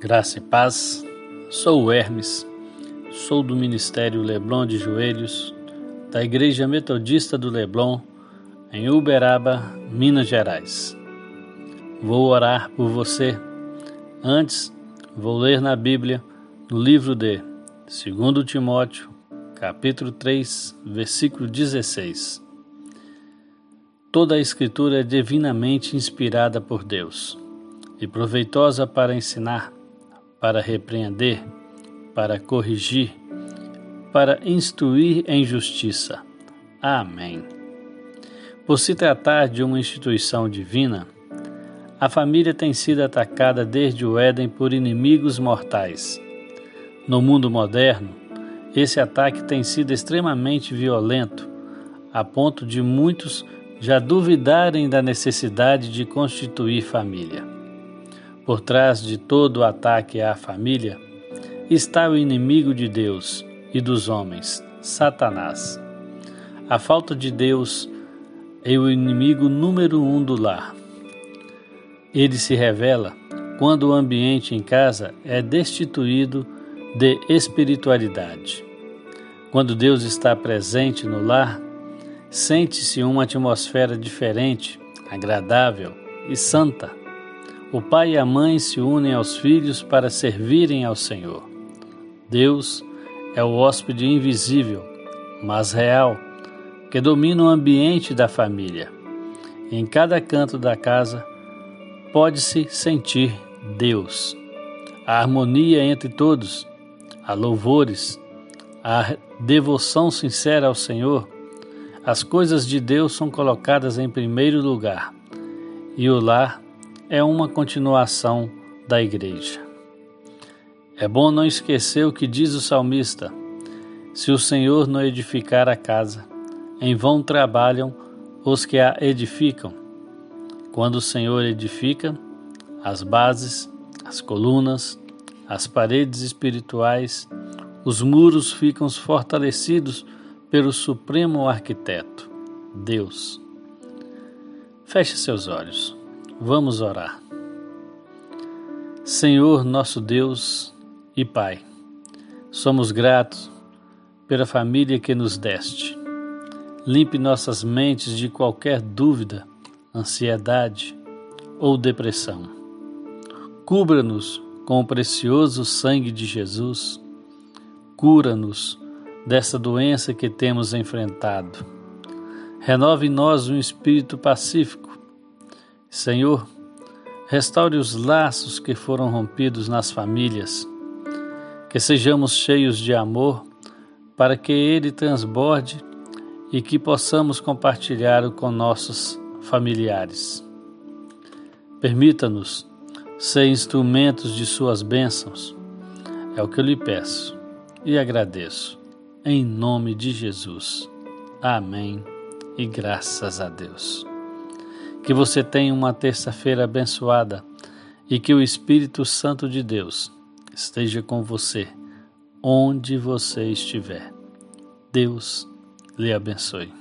Graça e paz, sou o Hermes, sou do Ministério Leblon de Joelhos, da Igreja Metodista do Leblon, em Uberaba, Minas Gerais. Vou orar por você. Antes, vou ler na Bíblia, no livro de 2 Timóteo, capítulo 3, versículo 16. Toda a Escritura é divinamente inspirada por Deus e proveitosa para ensinar para repreender, para corrigir, para instruir em justiça. Amém. Por se tratar de uma instituição divina, a família tem sido atacada desde o Éden por inimigos mortais. No mundo moderno, esse ataque tem sido extremamente violento, a ponto de muitos já duvidarem da necessidade de constituir família. Por trás de todo o ataque à família está o inimigo de Deus e dos homens, Satanás. A falta de Deus é o inimigo número um do lar. Ele se revela quando o ambiente em casa é destituído de espiritualidade. Quando Deus está presente no lar, sente-se uma atmosfera diferente, agradável e santa. O pai e a mãe se unem aos filhos para servirem ao Senhor. Deus é o hóspede invisível, mas real, que domina o ambiente da família. Em cada canto da casa pode-se sentir Deus. A harmonia entre todos, a louvores, a devoção sincera ao Senhor, as coisas de Deus são colocadas em primeiro lugar e o lar é uma continuação da igreja. É bom não esquecer o que diz o salmista: se o Senhor não edificar a casa, em vão trabalham os que a edificam. Quando o Senhor edifica, as bases, as colunas, as paredes espirituais, os muros ficam fortalecidos pelo Supremo Arquiteto, Deus. Feche seus olhos. Vamos orar. Senhor, nosso Deus e Pai, somos gratos pela família que nos deste. Limpe nossas mentes de qualquer dúvida, ansiedade ou depressão. Cubra-nos com o precioso sangue de Jesus. Cura-nos dessa doença que temos enfrentado. Renove em nós um espírito pacífico Senhor, restaure os laços que foram rompidos nas famílias, que sejamos cheios de amor para que ele transborde e que possamos compartilhar com nossos familiares. Permita-nos ser instrumentos de Suas bênçãos. É o que eu lhe peço e agradeço. Em nome de Jesus. Amém e graças a Deus. Que você tenha uma terça-feira abençoada e que o Espírito Santo de Deus esteja com você onde você estiver. Deus lhe abençoe.